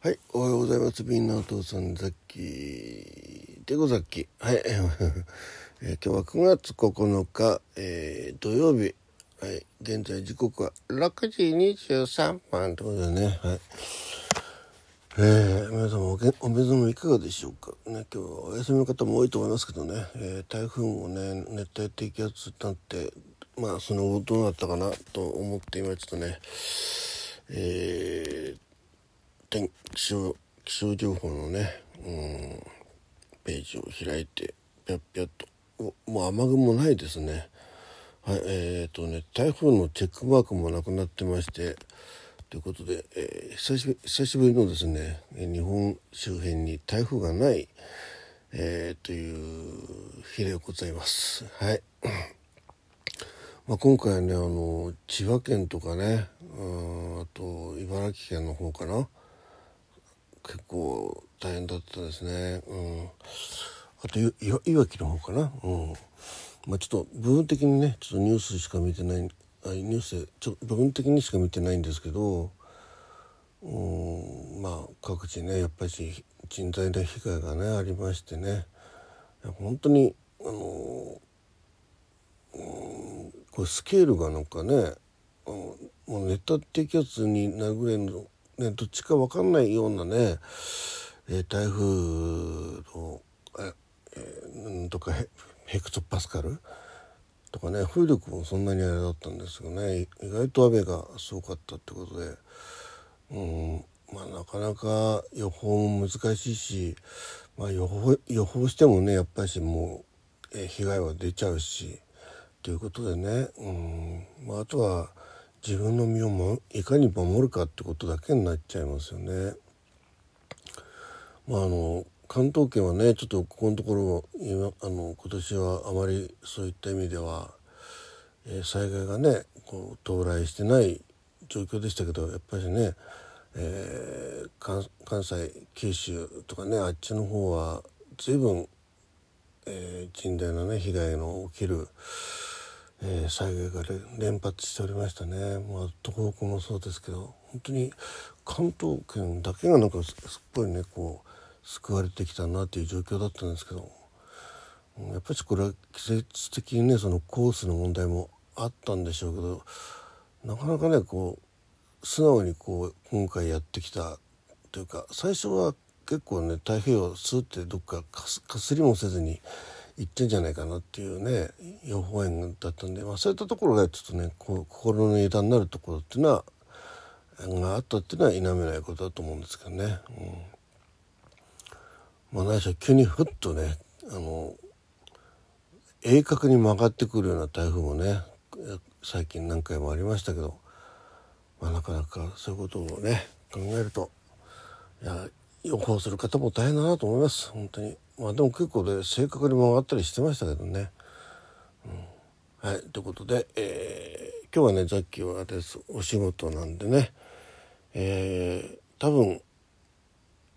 はい、おはようございます。みんなお父さん、ザッキー。でござっき。はい、えー、今日は9月9日、えー、土曜日。はい、現在時刻は6時23分ということでね。はい。えー、皆様おけお目覚めいかがでしょうか？ね、今日はお休みの方も多いと思いますけどね、えー、台風もね、熱帯低気圧になって、まあ、その後どうなったかなと思って今ちょっとね、えー天気象気象情報のね、うん、ページを開いてぴゃっぴゃっと。もう雨雲ないですね。はいえー、とね台風のチェックマークもなくなってましてということで、えー、久し久しぶりのですね日本周辺に台風がない、えー、という日でございます。はい。まあ、今回はねあの千葉県とかねあと茨城県の方かな。結構大変だったですね。うん。あといいわきの方かな。うん。まあちょっと部分的にねちょっとニュースしか見てないあニュースでちょっと部分的にしか見てないんですけど、うん、まあ各地ねやっぱり人材の被害がねありましてね本当にあの、うん、これスケールがなんかねもう熱帯低気圧になるぐらいのね、どっちか分かんないようなね、えー、台風のえー、とかヘクトパスカル？とかね風力もそんなにあれだったんですがね。意外と雨がすごかったってことで、うんまあ、なかなか予報も難しいし、まあ、予報予報してもねやっぱりもう、えー、被害は出ちゃうしということでね、うんまあ、あとは自分の身をもいかに守るかってことだけになっちゃいますよね。まああの関東圏はねちょっとここのところ今あの今年はあまりそういった意味では、えー、災害がねこう到来してない状況でしたけどやっぱりね、えー、関関西九州とかねあっちの方は随分、えー、甚大なね被害の起きるえー、災害が連発しておりましたね、まあ、東北もそうですけど本当に関東圏だけがなんかすっごいねこう救われてきたなという状況だったんですけどやっぱりこれは季節的にねそのコースの問題もあったんでしょうけどなかなかねこう素直にこう今回やってきたというか最初は結構ね太平洋スーってどっかかすりもせずに行ってんじゃないかなっていうね予報円だったんで、まあ、そういったところがちょっとねこう心の枝になるところっていうのはがあったっていうのは否めないことだと思うんですけどね。うん、まあ何しろ急にふっとねあの鋭角に曲がってくるような台風もね最近何回もありましたけど、まあ、なかなかそういうことをね考えるといや予報する方も大変だなと思います本当に。まあでも結構ね正確に曲がったりしてましたけどね。うん、はいということで、えー、今日はねザッキーはですお仕事なんでね、えー、多分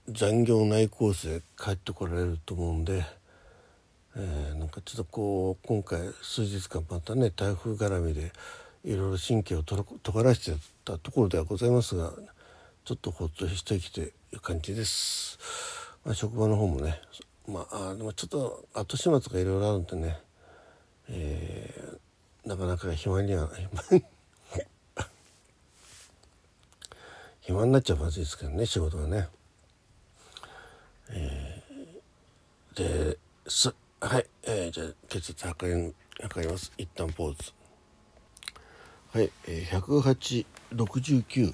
残業内コースで帰ってこられると思うんで、えー、なんかちょっとこう今回数日間またね台風絡みでいろいろ神経をとがらしてたところではございますがちょっとほっとしてきてる感じです。まあ、職場の方もねまあでもちょっと後始末がいろいろあるんでね、えー、なかなか暇には暇になっちゃまずいですけどね仕事がね。えー、ですはい、えー、じゃあ血圧測り測ります一旦ポーズはい、えー、1086917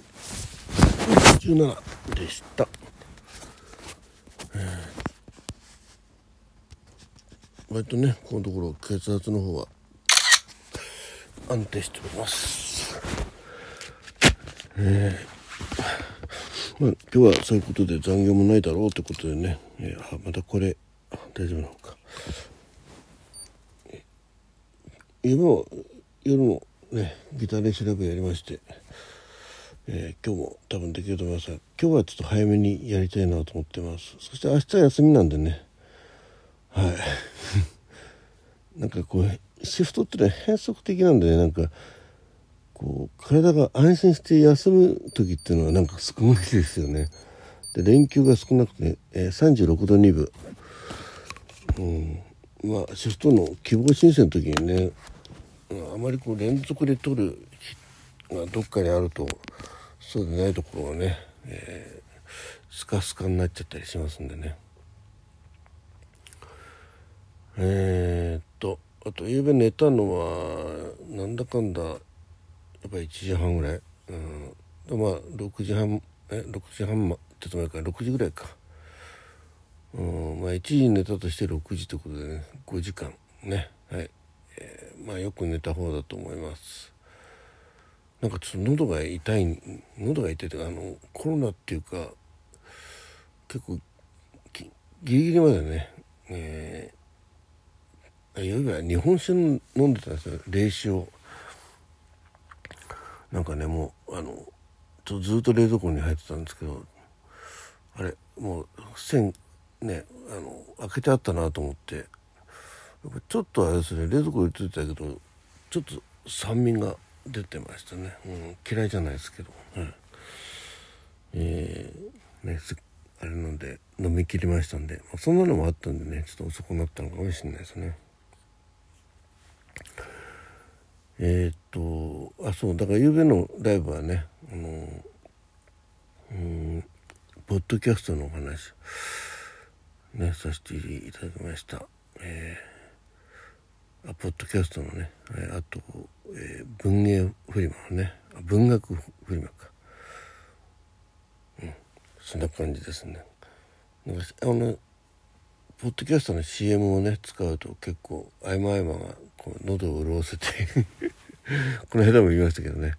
でした。えー割とねこのところ血圧の方は安定しております。えー、まあ今日はそういうことで残業もないだろうってことでね、えー、またこれ大丈夫なのか。今は夜もねギター練習ライブやりまして、えー、今日も多分できると思いますが今日はちょっと早めにやりたいなと思ってます。そして明日休みなんでねはい。なんかこうシフトってのは変則的なんでね。なんかこう体が安心して休む時っていうのはなんかすごいですよね。で連休が少なくて、えー、36度2分、うん、まあシフトの希望申請の時にねあまりこう連続で取るがどっかにあるとそうでないところはね、えー、スカスカになっちゃったりしますんでね。えー、っとあと夕べ寝たのはなんだかんだやっぱり1時半ぐらい、うん、まあ6時半え6時半まちょっと前から6時ぐらいか。うん。まあ1時に寝たとして6時ということでね5時間。ね。はい、えー、まあよく寝た方だと思います。なんかちょっと喉が痛い喉が痛いというかあのコロナっていうか結構ギリギリまでね、えー、いわゆる日本酒飲んでたんですよ冷酒を。なんかねもうあのちょずっと冷蔵庫に入ってたんですけどあれもう線ねあの開けてあったなと思ってちょっとあれですね冷蔵庫に入れてたけどちょっと酸味が出てましたね、うん、嫌いじゃないですけど、うん、えー、ねあれなんで飲み切りましたんで、まあ、そんなのもあったんでねちょっと遅くなったのかもしれないですね。え、っとあそうだから夕べのライブはねあのうんポッドキャストのお話ねさせていただきました。えー、あポッドキャストのねあと、えー、文芸フリマのね文学フリマか。うん、そんな感じですね。なんかあのポッドキャストの CM をね使うと結構合間合間が喉を潤せて この間も言いましたけどね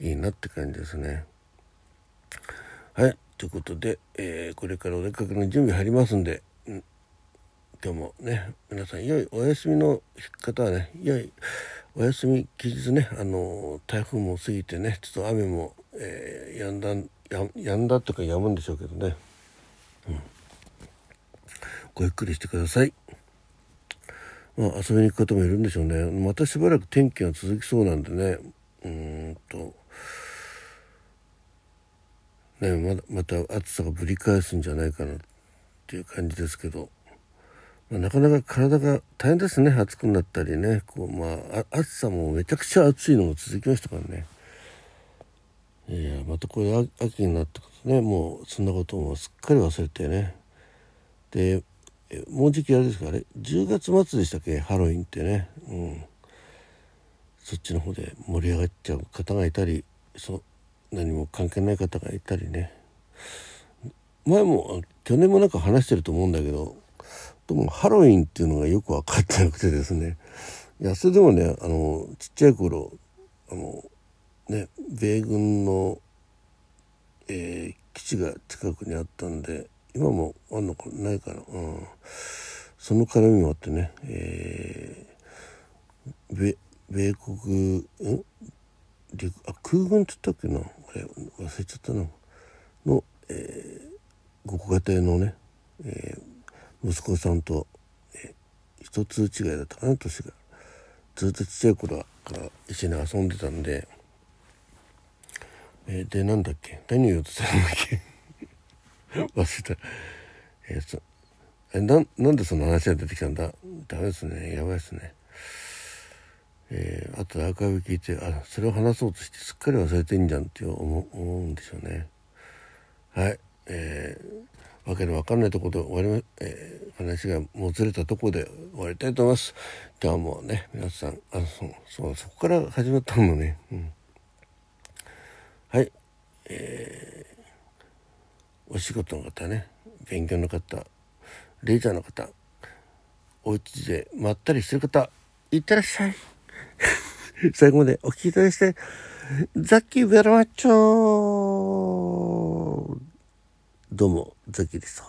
いいなって感じですね。はいということで、えー、これからお出かけの準備入りますんで、今日もね皆さん良いお休みの方はね良いお休み期日ねあの台風も過ぎてねちょっと雨も、えー、やんだややんだとかやむんでしょうけどね、うん、ごゆっくりしてください。まあ、遊びに行く方もいるんでしょうね。またしばらく天気が続きそうなんでね。うんと。ね、まだまた暑さがぶり返すんじゃないかなっていう感じですけど、まあ、なかなか体が大変ですね。暑くなったりね。こう、まあ、暑さもめちゃくちゃ暑いのが続きましたからね。いやまたこれ秋になってくるとねもうそんなこともすっかり忘れてね。でもうじきあれですか？ね10月末でしたっけ？ハロウィンってね、うん、そっちの方で盛り上がっちゃう方がいたりそ何も関係ない方がいたりね。前も去年もなんか話してると思うんだけどでもハロウィンっていうのがよく分かってなくてですね。いやそれでもねあのちっちゃい頃あのね米軍の、えー、基地が近くにあったんで今もあんのかな？いかな、うん、その絡みもあってね、えー、米米国んあ空軍って言ったっけな？あれ忘れちゃったな。の、えー、ご家庭のね、えー、息子さんと、えー、一つ違いだったかな？年が。ずっとちっちゃい頃から一緒に遊んでたんで、えー、でなんだっけ？何を言おうとしたんだっけ？忘れた。えー、えななんでその話が出てきたんだ？ダメですね。やばいですね。えー、あとアーカイブ聞いてあそれを話そうとしてすっかり忘れてんじゃんって思思うんでしょうね。はい。えー、わけのわかんないところで終わり、えー、話がもつれたところで終わりたいと思います。今日もね皆さんあそうそうそこから始まったのね、うん、はい。えー、お仕事の方ね勉強の方レジャーの方お家でまったりしてる方いってらっしゃい 最後までお聴きいただきして、ザッキーベラマッチョどうも、ザッキーです。